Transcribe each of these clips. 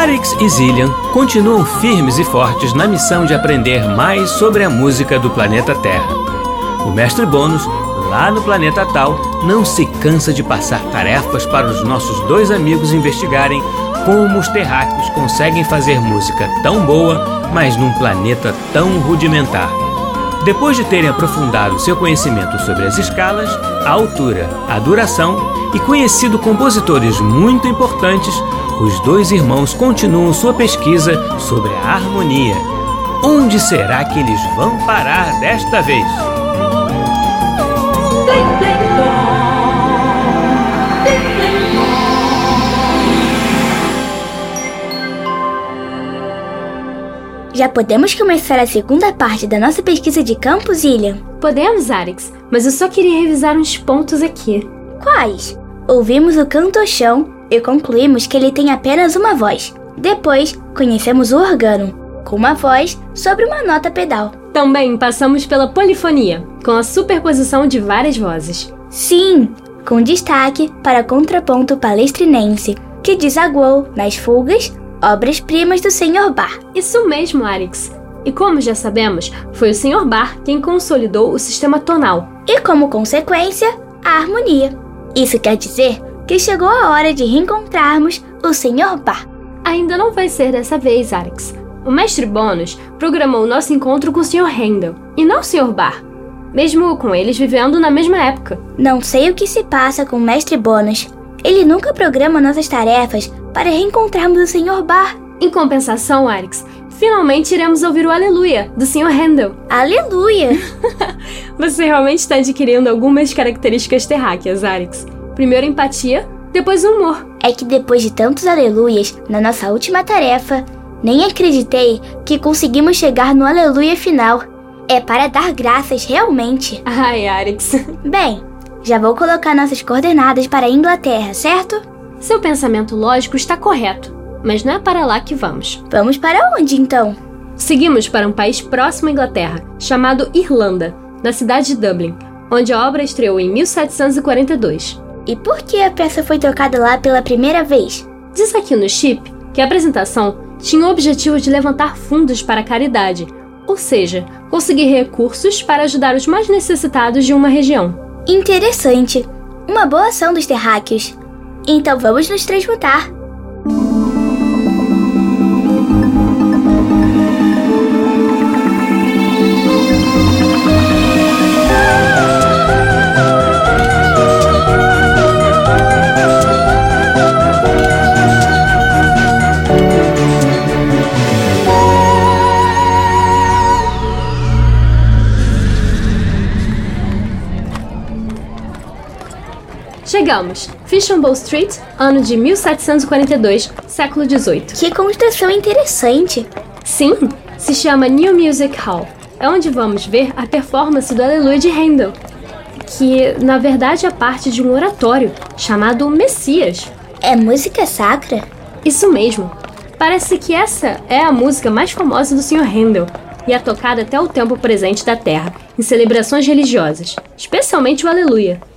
Arix e Zillian continuam firmes e fortes na missão de aprender mais sobre a música do planeta Terra. O mestre Bônus, lá no planeta Tal, não se cansa de passar tarefas para os nossos dois amigos investigarem como os terráqueos conseguem fazer música tão boa, mas num planeta tão rudimentar. Depois de terem aprofundado seu conhecimento sobre as escalas, a altura, a duração e conhecido compositores muito importantes, os dois irmãos continuam sua pesquisa sobre a harmonia. Onde será que eles vão parar desta vez? Já podemos começar a segunda parte da nossa pesquisa de campo, Zillian? Podemos, Arix, mas eu só queria revisar uns pontos aqui. Quais? Ouvimos o canto-chão e concluímos que ele tem apenas uma voz. Depois, conhecemos o órgão, com uma voz sobre uma nota pedal. Também passamos pela polifonia, com a superposição de várias vozes. Sim, com destaque para contraponto palestrinense, que desaguou nas fugas obras-primas do Sr. Bar. Isso mesmo, Arix. E como já sabemos, foi o Sr. Bar quem consolidou o sistema tonal. E como consequência, a harmonia. Isso quer dizer que chegou a hora de reencontrarmos o Sr. Bar. Ainda não vai ser dessa vez, Arix. O mestre Bônus programou nosso encontro com o Sr. Handel e não o Sr. Bar, mesmo com eles vivendo na mesma época. Não sei o que se passa com o mestre Bônus. Ele nunca programa nossas tarefas para reencontrarmos o Sr. Bar. Em compensação, Arix, finalmente iremos ouvir o Aleluia do Sr. Handel. Aleluia! Você realmente está adquirindo algumas características terráqueas, Arix. Primeiro empatia, depois humor. É que depois de tantos aleluias na nossa última tarefa, nem acreditei que conseguimos chegar no aleluia final. É para dar graças realmente. Ai, Arix. Bem, já vou colocar nossas coordenadas para a Inglaterra, certo? Seu pensamento lógico está correto, mas não é para lá que vamos. Vamos para onde então? Seguimos para um país próximo à Inglaterra, chamado Irlanda, na cidade de Dublin, onde a obra estreou em 1742. E por que a peça foi tocada lá pela primeira vez? Diz aqui no chip que a apresentação tinha o objetivo de levantar fundos para a caridade, ou seja, conseguir recursos para ajudar os mais necessitados de uma região. Interessante. Uma boa ação dos terráqueos. Então vamos nos transmutar. Chegamos! Fishamble Street, ano de 1742, século XVIII. Que construção interessante! Sim, se chama New Music Hall. É onde vamos ver a performance do Aleluia de Handel, que na verdade é parte de um oratório chamado Messias. É música sacra? Isso mesmo. Parece que essa é a música mais famosa do Sr. Handel e é tocada até o tempo presente da Terra, em celebrações religiosas, especialmente o Aleluia.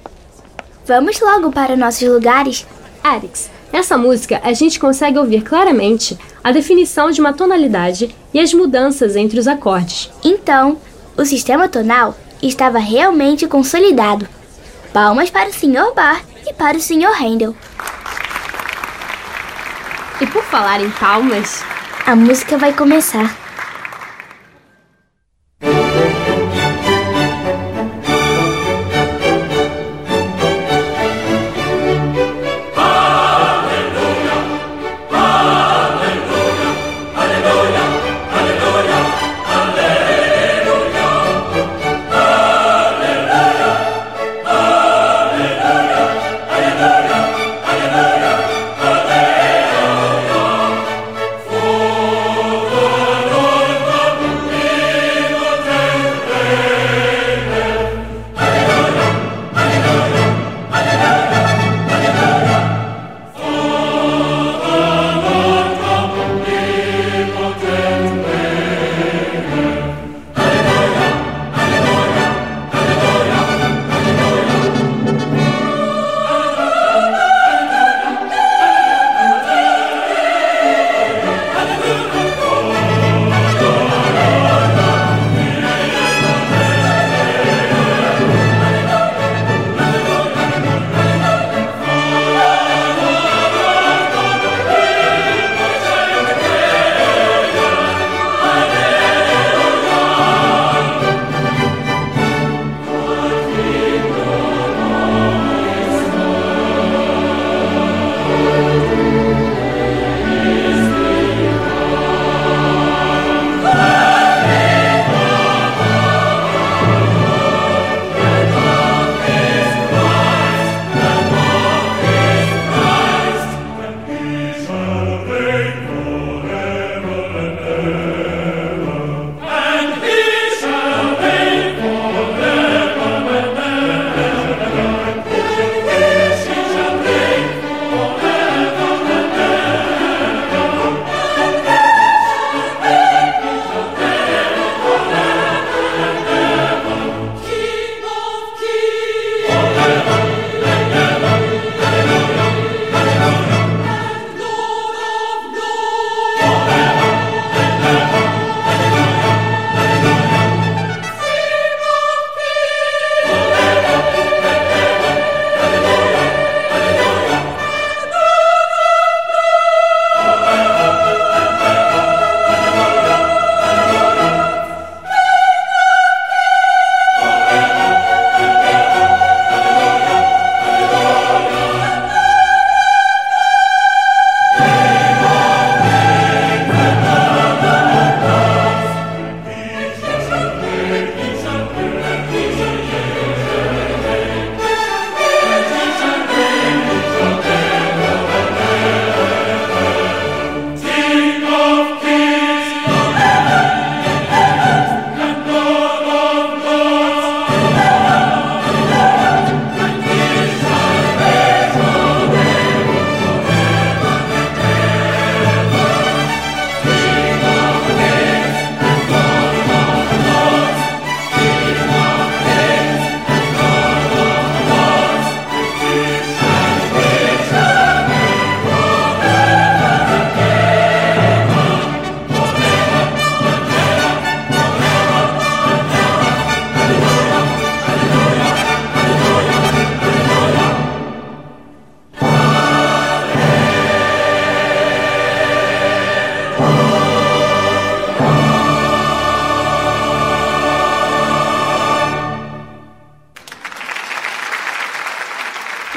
Vamos logo para nossos lugares. Arix, nessa música a gente consegue ouvir claramente a definição de uma tonalidade e as mudanças entre os acordes. Então, o sistema tonal estava realmente consolidado. Palmas para o Sr. Bar e para o Sr. Handel. E por falar em palmas, A música vai começar.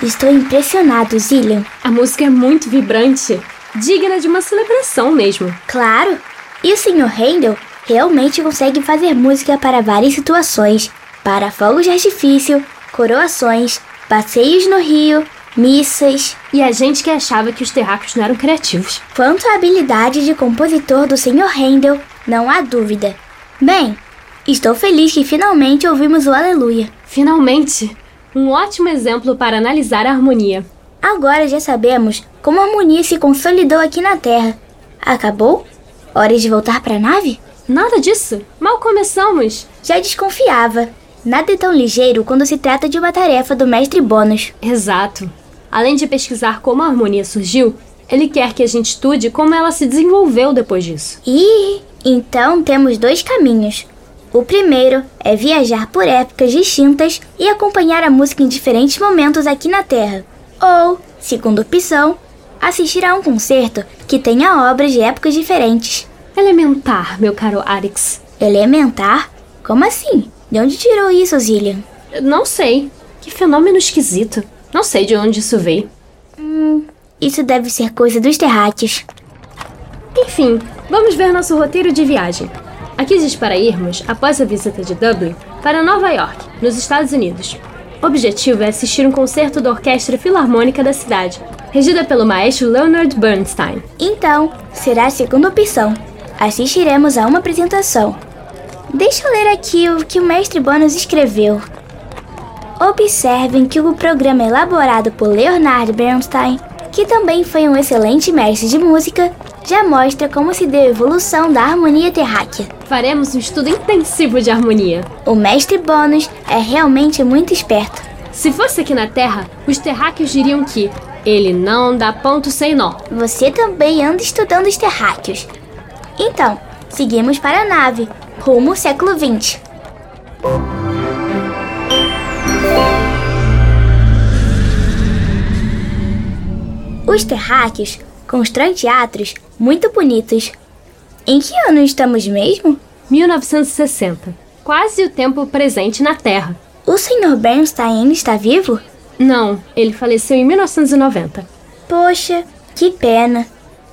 Estou impressionado, Zillian. A música é muito vibrante, digna de uma celebração mesmo. Claro! E o Sr. Handel realmente consegue fazer música para várias situações: para fogos de artifício, coroações, passeios no rio, missas. E a gente que achava que os terráqueos não eram criativos. Quanto à habilidade de compositor do Sr. Handel, não há dúvida. Bem, estou feliz que finalmente ouvimos o Aleluia. Finalmente! Um ótimo exemplo para analisar a harmonia. Agora já sabemos como a harmonia se consolidou aqui na Terra. Acabou? Hora de voltar para a nave? Nada disso. Mal começamos. Já desconfiava. Nada é tão ligeiro quando se trata de uma tarefa do mestre Bônus. Exato. Além de pesquisar como a harmonia surgiu, ele quer que a gente estude como ela se desenvolveu depois disso. E então temos dois caminhos. O primeiro é viajar por épocas distintas e acompanhar a música em diferentes momentos aqui na Terra. Ou, segunda opção, assistir a um concerto que tenha obras de épocas diferentes. Elementar, meu caro Arix. Elementar? Como assim? De onde tirou isso, Zillian? Não sei. Que fenômeno esquisito. Não sei de onde isso veio. Hum, isso deve ser coisa dos terráqueos. Enfim, vamos ver nosso roteiro de viagem. Aqui diz para irmos, após a visita de Dublin, para Nova York, nos Estados Unidos. O objetivo é assistir um concerto da Orquestra Filarmônica da cidade, regida pelo maestro Leonard Bernstein. Então, será a segunda opção. Assistiremos a uma apresentação. Deixa eu ler aqui o que o mestre Bônus escreveu. Observem que o programa elaborado por Leonard Bernstein, que também foi um excelente mestre de música, já mostra como se deu a evolução da harmonia terráquea. Faremos um estudo intensivo de harmonia. O mestre Bônus é realmente muito esperto. Se fosse aqui na Terra, os terráqueos diriam que ele não dá ponto sem nó. Você também anda estudando os terráqueos. Então, seguimos para a nave, rumo ao século XX. Os terráqueos constroem teatros muito bonitos. Em que ano estamos mesmo? 1960. Quase o tempo presente na Terra. O Sr. Bernstein ainda está vivo? Não, ele faleceu em 1990. Poxa, que pena.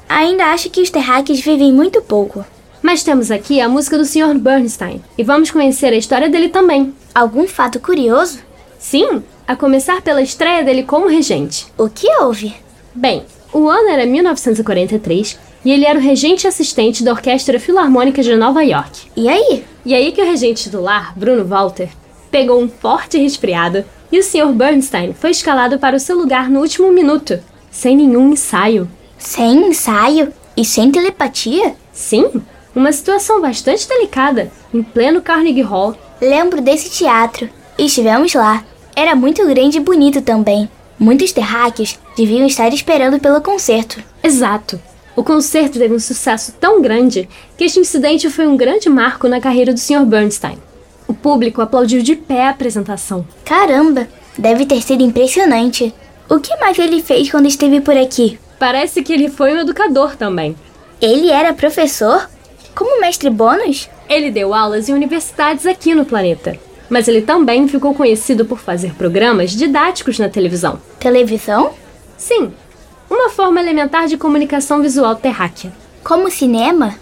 Ainda acho que os terráqueos vivem muito pouco. Mas temos aqui a música do Sr. Bernstein e vamos conhecer a história dele também. Algum fato curioso? Sim, a começar pela estreia dele como regente. O que houve? Bem, o ano era 1943 e ele era o regente assistente da Orquestra Filarmônica de Nova York. E aí? E aí que o regente titular, Bruno Walter, pegou um forte resfriado e o Sr. Bernstein foi escalado para o seu lugar no último minuto, sem nenhum ensaio. Sem ensaio? E sem telepatia? Sim, uma situação bastante delicada, em pleno Carnegie Hall. Lembro desse teatro. Estivemos lá. Era muito grande e bonito também. Muitos terráqueos deviam estar esperando pelo concerto. Exato. O concerto teve um sucesso tão grande que este incidente foi um grande marco na carreira do Sr. Bernstein. O público aplaudiu de pé a apresentação. Caramba, deve ter sido impressionante. O que mais ele fez quando esteve por aqui? Parece que ele foi um educador também. Ele era professor? Como mestre bônus? Ele deu aulas em universidades aqui no planeta. Mas ele também ficou conhecido por fazer programas didáticos na televisão. Televisão? Sim, uma forma elementar de comunicação visual terráquea. Como cinema?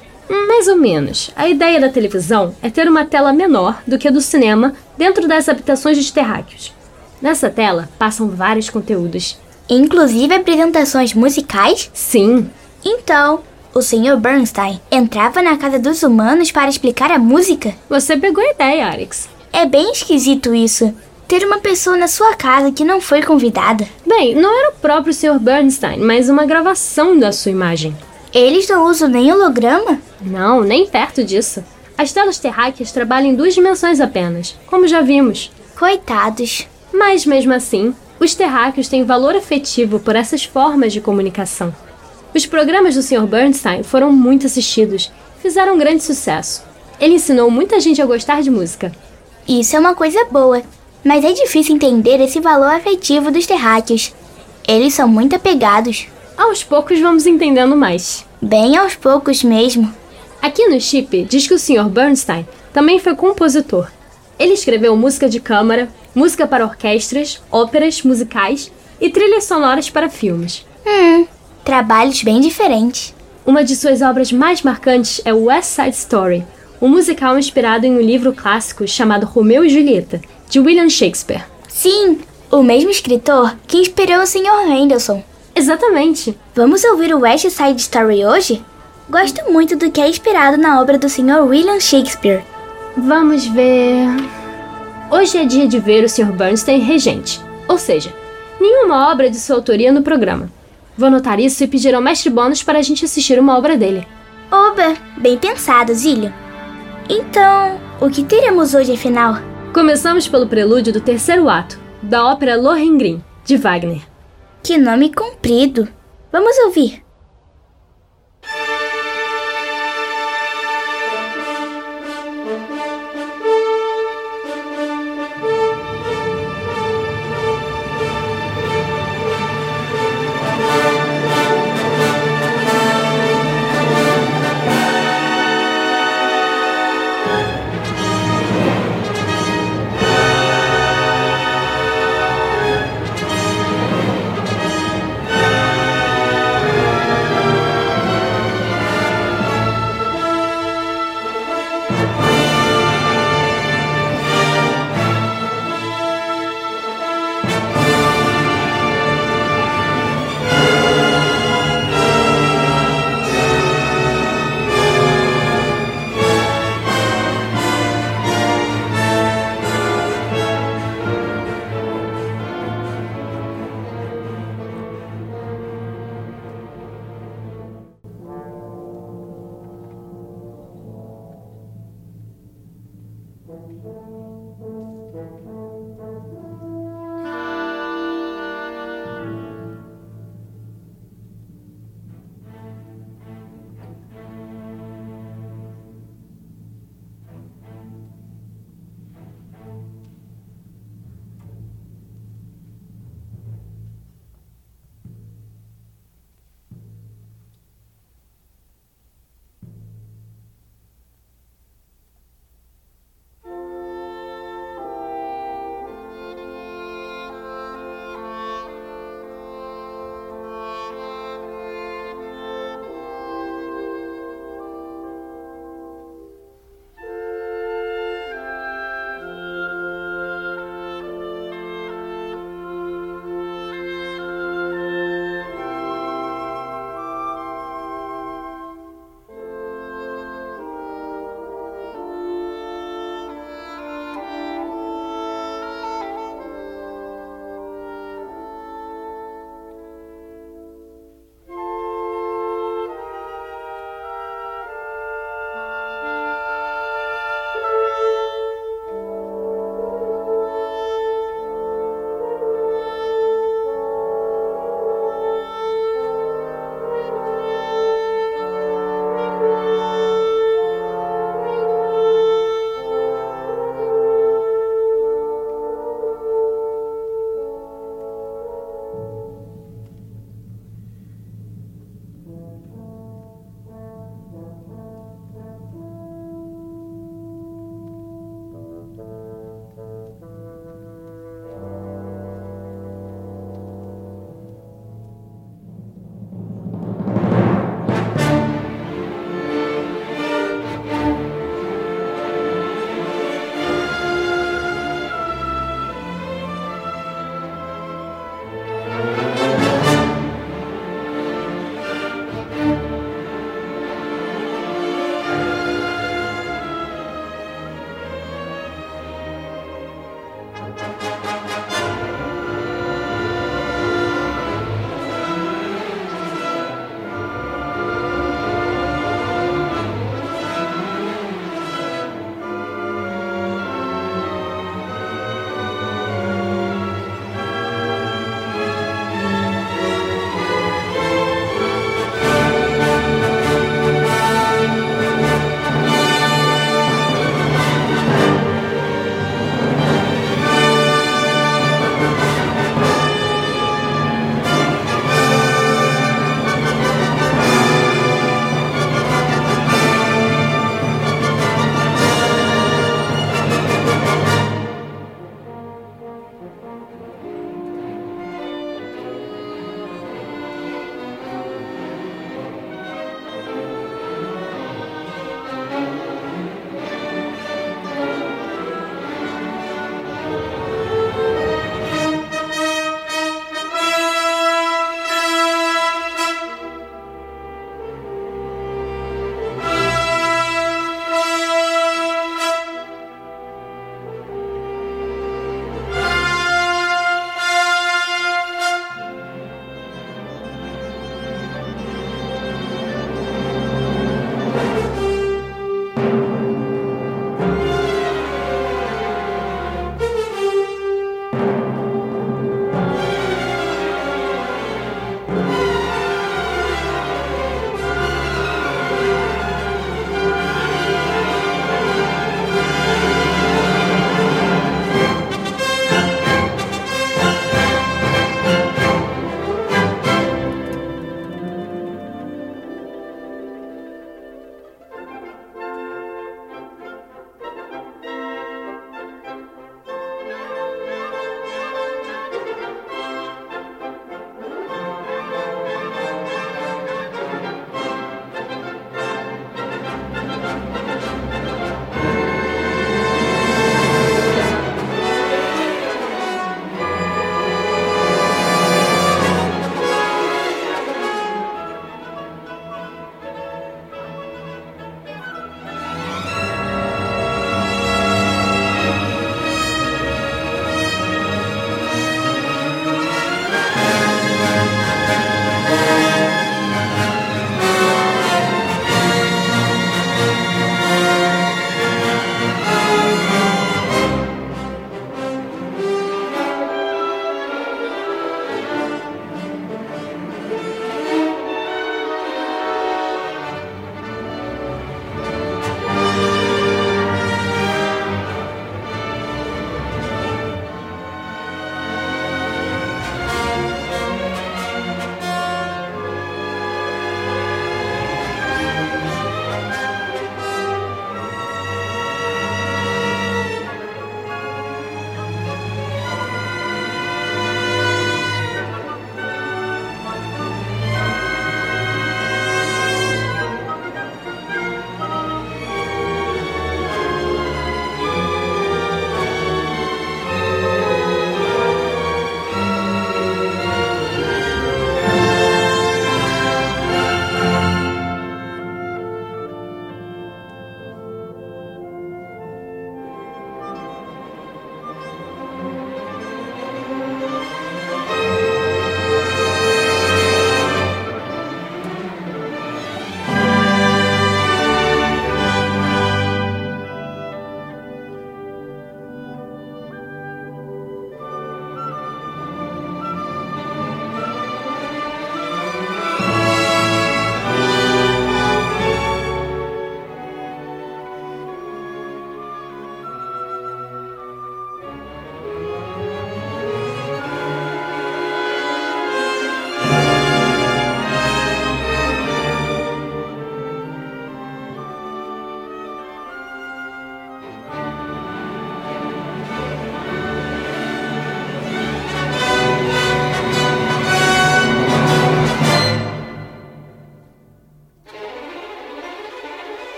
Mais ou menos. A ideia da televisão é ter uma tela menor do que a do cinema dentro das habitações dos terráqueos. Nessa tela passam vários conteúdos. Inclusive apresentações musicais? Sim. Então, o Sr. Bernstein entrava na casa dos humanos para explicar a música? Você pegou a ideia, Alex. É bem esquisito isso. Ter uma pessoa na sua casa que não foi convidada. Bem, não era o próprio Sr. Bernstein, mas uma gravação da sua imagem. Eles não usam nem holograma? Não, nem perto disso. As telas terráqueas trabalham em duas dimensões apenas, como já vimos. Coitados. Mas mesmo assim, os terráqueos têm valor afetivo por essas formas de comunicação. Os programas do Sr. Bernstein foram muito assistidos, fizeram um grande sucesso. Ele ensinou muita gente a gostar de música. Isso é uma coisa boa, mas é difícil entender esse valor afetivo dos terráqueos. Eles são muito apegados. Aos poucos vamos entendendo mais. Bem aos poucos mesmo. Aqui no chip diz que o Sr. Bernstein também foi compositor. Ele escreveu música de câmara, música para orquestras, óperas, musicais e trilhas sonoras para filmes. Hum, trabalhos bem diferentes. Uma de suas obras mais marcantes é West Side Story, um musical inspirado em um livro clássico chamado Romeu e Julieta, de William Shakespeare. Sim, o mesmo escritor que inspirou o Sr. Mendelssohn. Exatamente. Vamos ouvir o West Side Story hoje? Gosto muito do que é inspirado na obra do Sr. William Shakespeare. Vamos ver. Hoje é dia de ver o Sr. Bernstein regente, ou seja, nenhuma obra de sua autoria no programa. Vou anotar isso e pedir ao mestre Bônus para a gente assistir uma obra dele. Oba, bem pensado, Zílio. Então, o que teremos hoje afinal? Começamos pelo prelúdio do terceiro ato, da ópera Lohengrin, de Wagner. Que nome comprido. Vamos ouvir.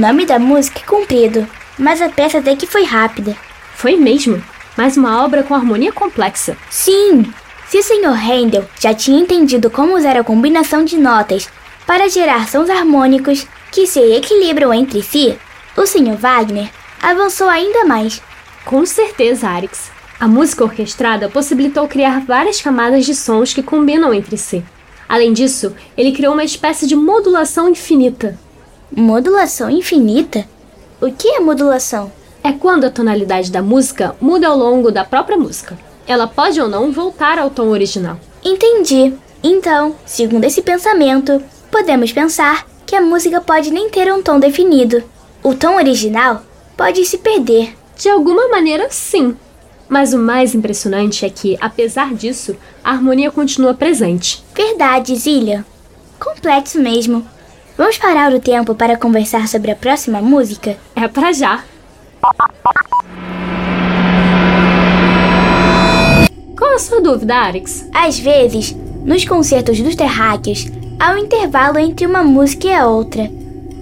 Nome da música é comprido, mas a peça até que foi rápida. Foi mesmo, mas uma obra com harmonia complexa. Sim! Se o Sr. Handel já tinha entendido como usar a combinação de notas para gerar sons harmônicos que se equilibram entre si, o Sr. Wagner avançou ainda mais. Com certeza, Arix. A música orquestrada possibilitou criar várias camadas de sons que combinam entre si. Além disso, ele criou uma espécie de modulação infinita. Modulação infinita? O que é modulação? É quando a tonalidade da música muda ao longo da própria música. Ela pode ou não voltar ao tom original. Entendi. Então, segundo esse pensamento, podemos pensar que a música pode nem ter um tom definido. O tom original pode se perder. De alguma maneira, sim. Mas o mais impressionante é que, apesar disso, a harmonia continua presente. Verdade, Zilha. Complexo mesmo. Vamos parar o tempo para conversar sobre a próxima música? É para já. Qual a sua dúvida, Arix? Às vezes, nos concertos dos terráqueos, há um intervalo entre uma música e a outra.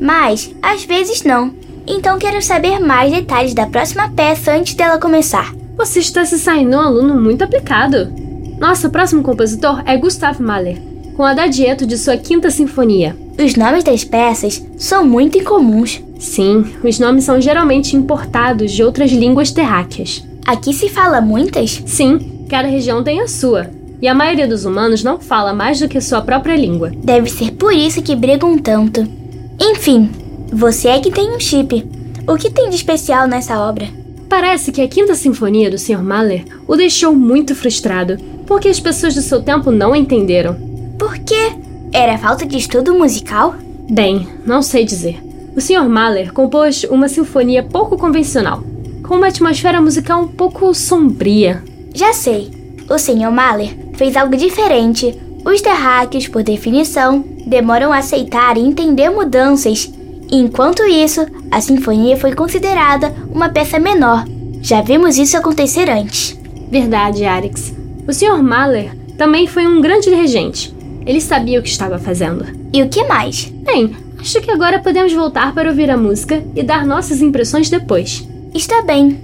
Mas, às vezes não. Então quero saber mais detalhes da próxima peça antes dela começar. Você está se saindo um aluno muito aplicado. Nosso próximo compositor é Gustav Mahler, com a Adagieto de sua Quinta Sinfonia. Os nomes das peças são muito incomuns. Sim, os nomes são geralmente importados de outras línguas terráqueas. Aqui se fala muitas? Sim, cada região tem a sua. E a maioria dos humanos não fala mais do que sua própria língua. Deve ser por isso que brigam tanto. Enfim, você é que tem um chip. O que tem de especial nessa obra? Parece que a Quinta Sinfonia do Sr. Mahler o deixou muito frustrado, porque as pessoas do seu tempo não entenderam. Por quê? Era falta de estudo musical? Bem, não sei dizer. O Sr. Mahler compôs uma sinfonia pouco convencional, com uma atmosfera musical um pouco sombria. Já sei. O Sr. Mahler fez algo diferente. Os terráqueos, por definição, demoram a aceitar e entender mudanças. Enquanto isso, a sinfonia foi considerada uma peça menor. Já vimos isso acontecer antes. Verdade, Arix. O Sr. Mahler também foi um grande regente. Ele sabia o que estava fazendo. E o que mais? Bem, acho que agora podemos voltar para ouvir a música e dar nossas impressões depois. Está bem.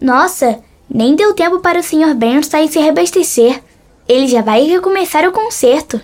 Nossa, nem deu tempo para o Sr. Bernstein se reabastecer. Ele já vai recomeçar o concerto.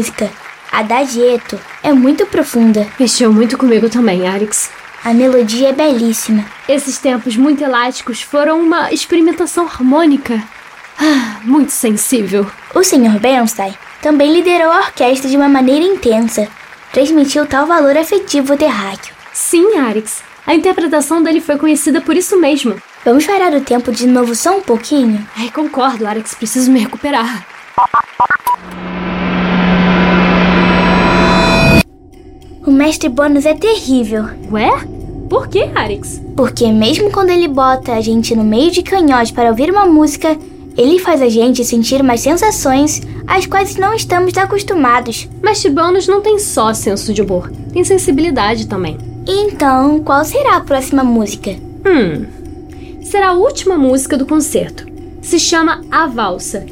Música, Adagieto, é muito profunda. Mexeu muito comigo também, Alex. A melodia é belíssima. Esses tempos muito elásticos foram uma experimentação harmônica. Ah, muito sensível. O Sr. Bernstein também liderou a orquestra de uma maneira intensa. Transmitiu tal valor afetivo terráqueo. Sim, Arix. A interpretação dele foi conhecida por isso mesmo. Vamos parar o tempo de novo só um pouquinho? Ai, concordo, Alex. Preciso me recuperar. O mestre Bônus é terrível. Ué? Por que, Arix? Porque mesmo quando ele bota a gente no meio de canhões para ouvir uma música, ele faz a gente sentir umas sensações às quais não estamos acostumados. Mestre Bônus não tem só senso de humor, tem sensibilidade também. Então, qual será a próxima música? Hum. Será a última música do concerto. Se chama A Valsa.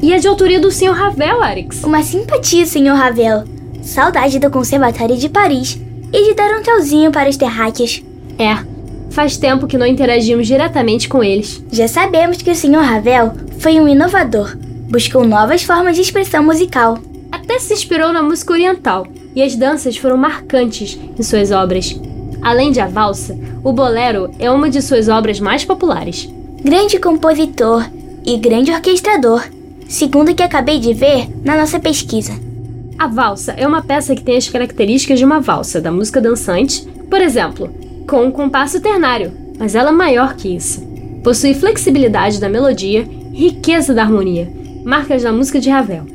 E é de autoria do Sr. Ravel, Arix. Uma simpatia, Sr. Ravel. Saudade do Conservatório de Paris e de dar um tchauzinho para os terráqueos. É, faz tempo que não interagimos diretamente com eles. Já sabemos que o Sr. Ravel foi um inovador. Buscou novas formas de expressão musical. Até se inspirou na música oriental, e as danças foram marcantes em suas obras. Além de a valsa, o bolero é uma de suas obras mais populares. Grande compositor e grande orquestrador, segundo o que acabei de ver na nossa pesquisa. A valsa é uma peça que tem as características de uma valsa da música dançante, por exemplo, com um compasso ternário, mas ela é maior que isso. Possui flexibilidade da melodia, riqueza da harmonia, marcas da música de Ravel.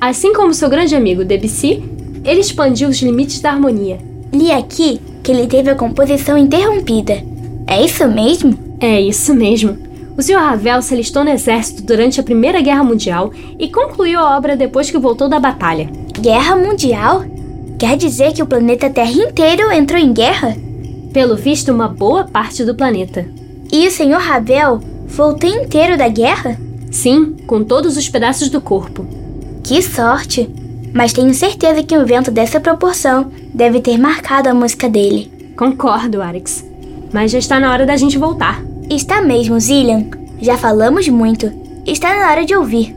Assim como seu grande amigo Debussy, ele expandiu os limites da harmonia. Li aqui que ele teve a composição interrompida. É isso mesmo? É isso mesmo. O Sr. Ravel se alistou no exército durante a Primeira Guerra Mundial e concluiu a obra depois que voltou da batalha. Guerra Mundial? Quer dizer que o planeta Terra inteiro entrou em guerra? Pelo visto, uma boa parte do planeta. E o Sr. Ravel voltou inteiro da guerra? Sim, com todos os pedaços do corpo. Que sorte! Mas tenho certeza que um evento dessa proporção deve ter marcado a música dele. Concordo, Arix. Mas já está na hora da gente voltar. Está mesmo, Zillian. Já falamos muito. Está na hora de ouvir.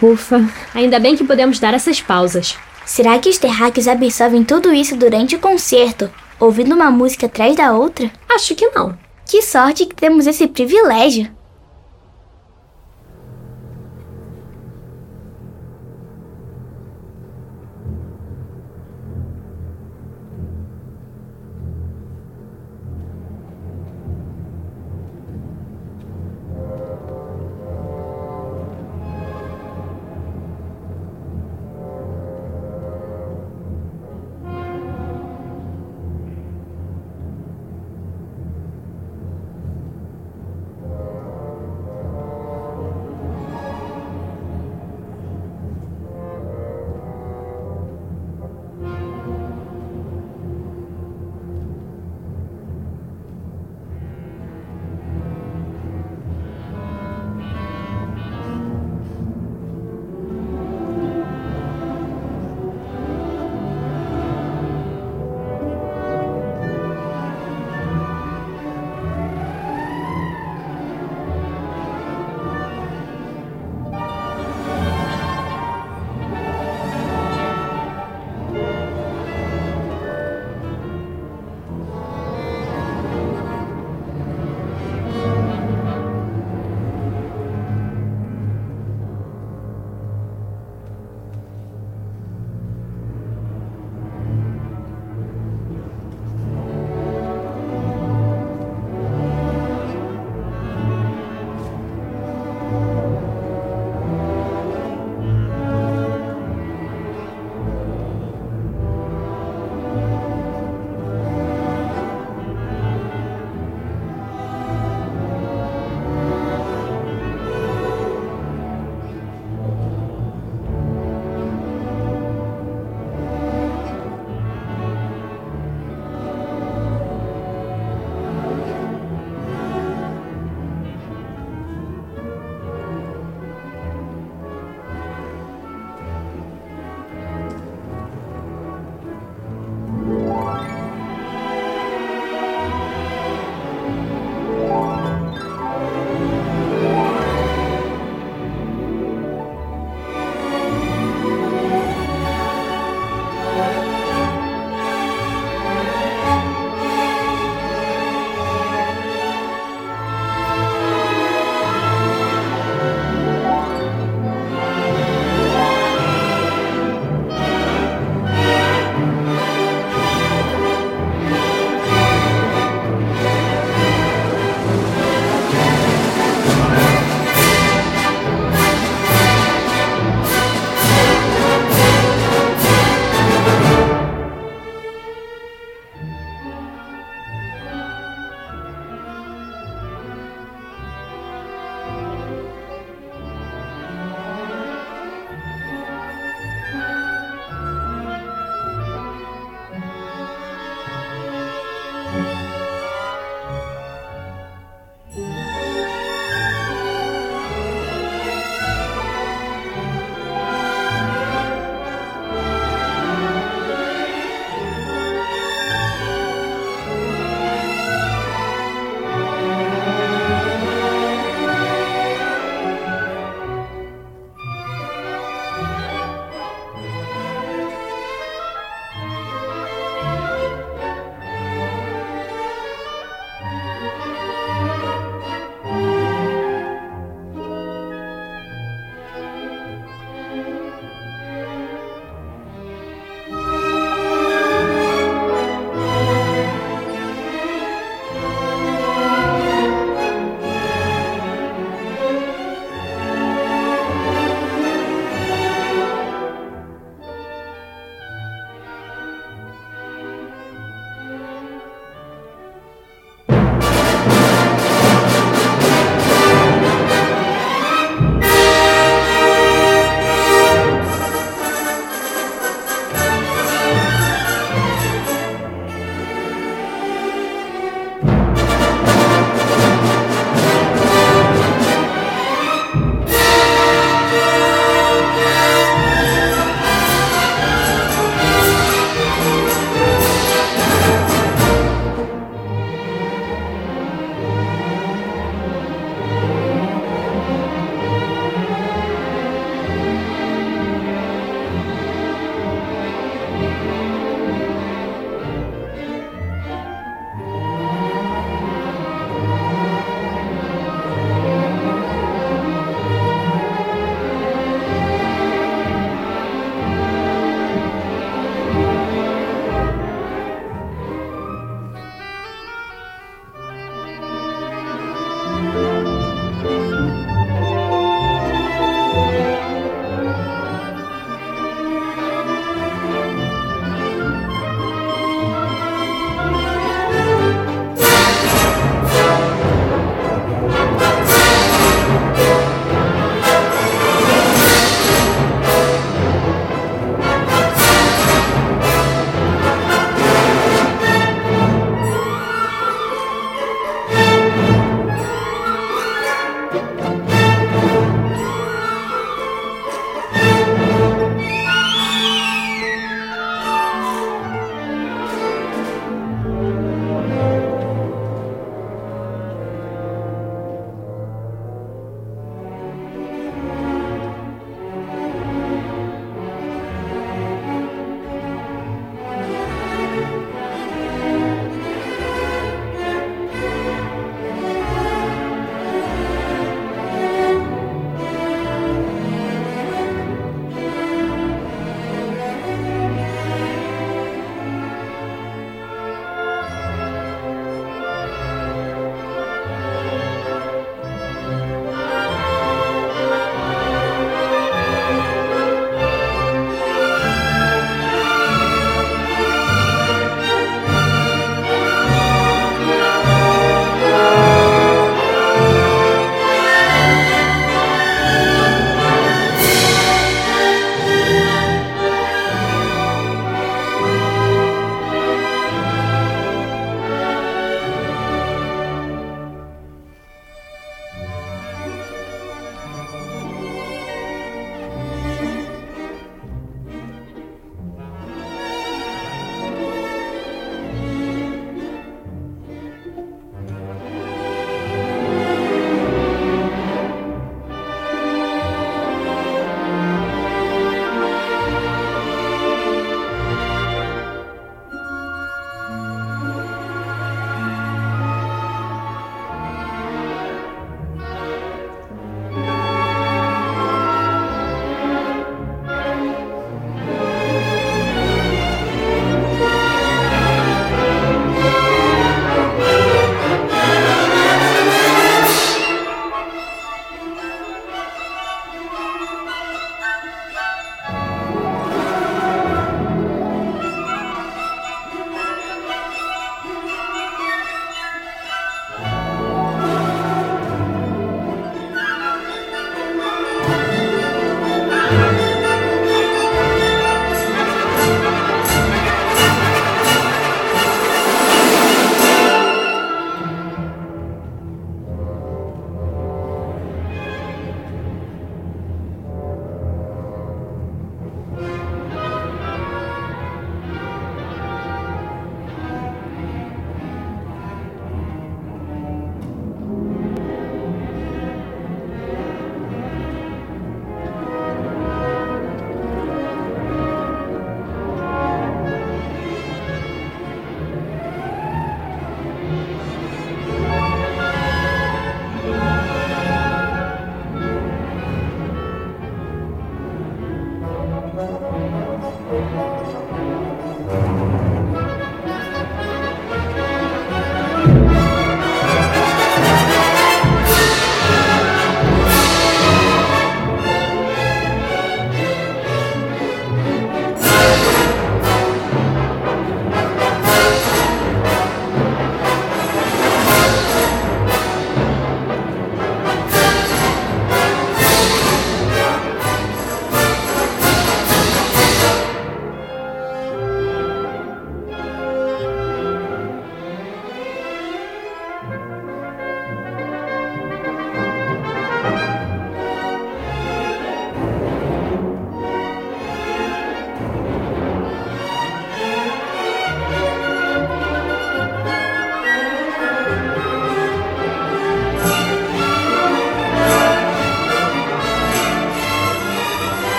Ufa, ainda bem que podemos dar essas pausas. Será que os terráqueos absorvem tudo isso durante o concerto, ouvindo uma música atrás da outra? Acho que não. Que sorte que temos esse privilégio!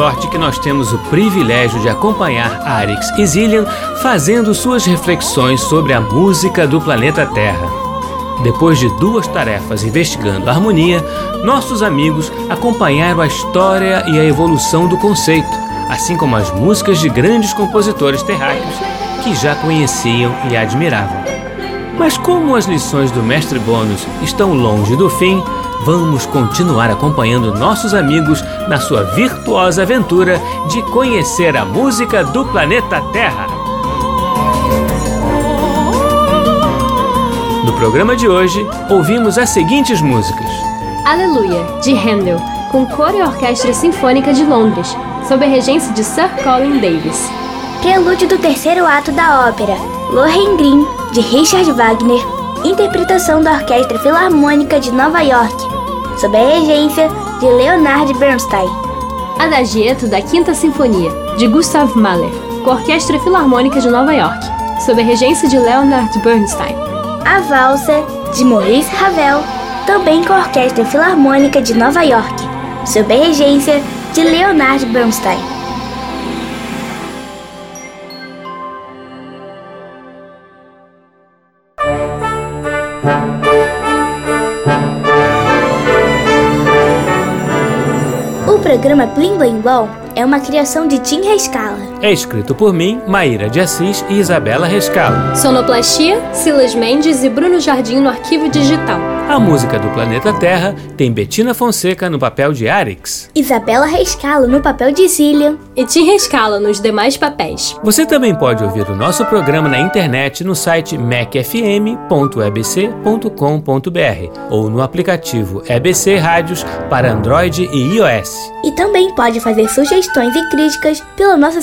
Sorte que nós temos o privilégio de acompanhar Arix e Zillian fazendo suas reflexões sobre a música do planeta Terra. Depois de duas tarefas investigando a harmonia, nossos amigos acompanharam a história e a evolução do conceito, assim como as músicas de grandes compositores terráqueos que já conheciam e admiravam. Mas como as lições do mestre Bônus estão longe do fim, vamos continuar acompanhando nossos amigos na sua virtuosa aventura de conhecer a música do planeta Terra. No programa de hoje, ouvimos as seguintes músicas: Aleluia, de Handel, com coro e orquestra sinfônica de Londres, sob a regência de Sir Colin Davis. Prelúdio do terceiro ato da ópera, Lohengrin, de Richard Wagner, interpretação da Orquestra Filarmônica de Nova York, sob a regência de Leonard Bernstein. Adagieto da Quinta Sinfonia, de Gustav Mahler, com a Orquestra Filarmônica de Nova York, sob a regência de Leonard Bernstein. A Valsa, de Maurice Ravel, também com a Orquestra Filarmônica de Nova York, sob a regência de Leonard Bernstein. Programa Blim Blim Blom é uma criação de Tim Rescala. É escrito por mim, Maíra de Assis e Isabela Rescalo. Sonoplastia, Silas Mendes e Bruno Jardim no arquivo digital. A música do planeta Terra tem Betina Fonseca no papel de Arix. Isabela Rescalo no papel de Zillian. E Tim Rescala nos demais papéis. Você também pode ouvir o nosso programa na internet no site macfm.ebc.com.br ou no aplicativo EBC Rádios para Android e iOS. E também pode fazer sugestões e críticas pela nossa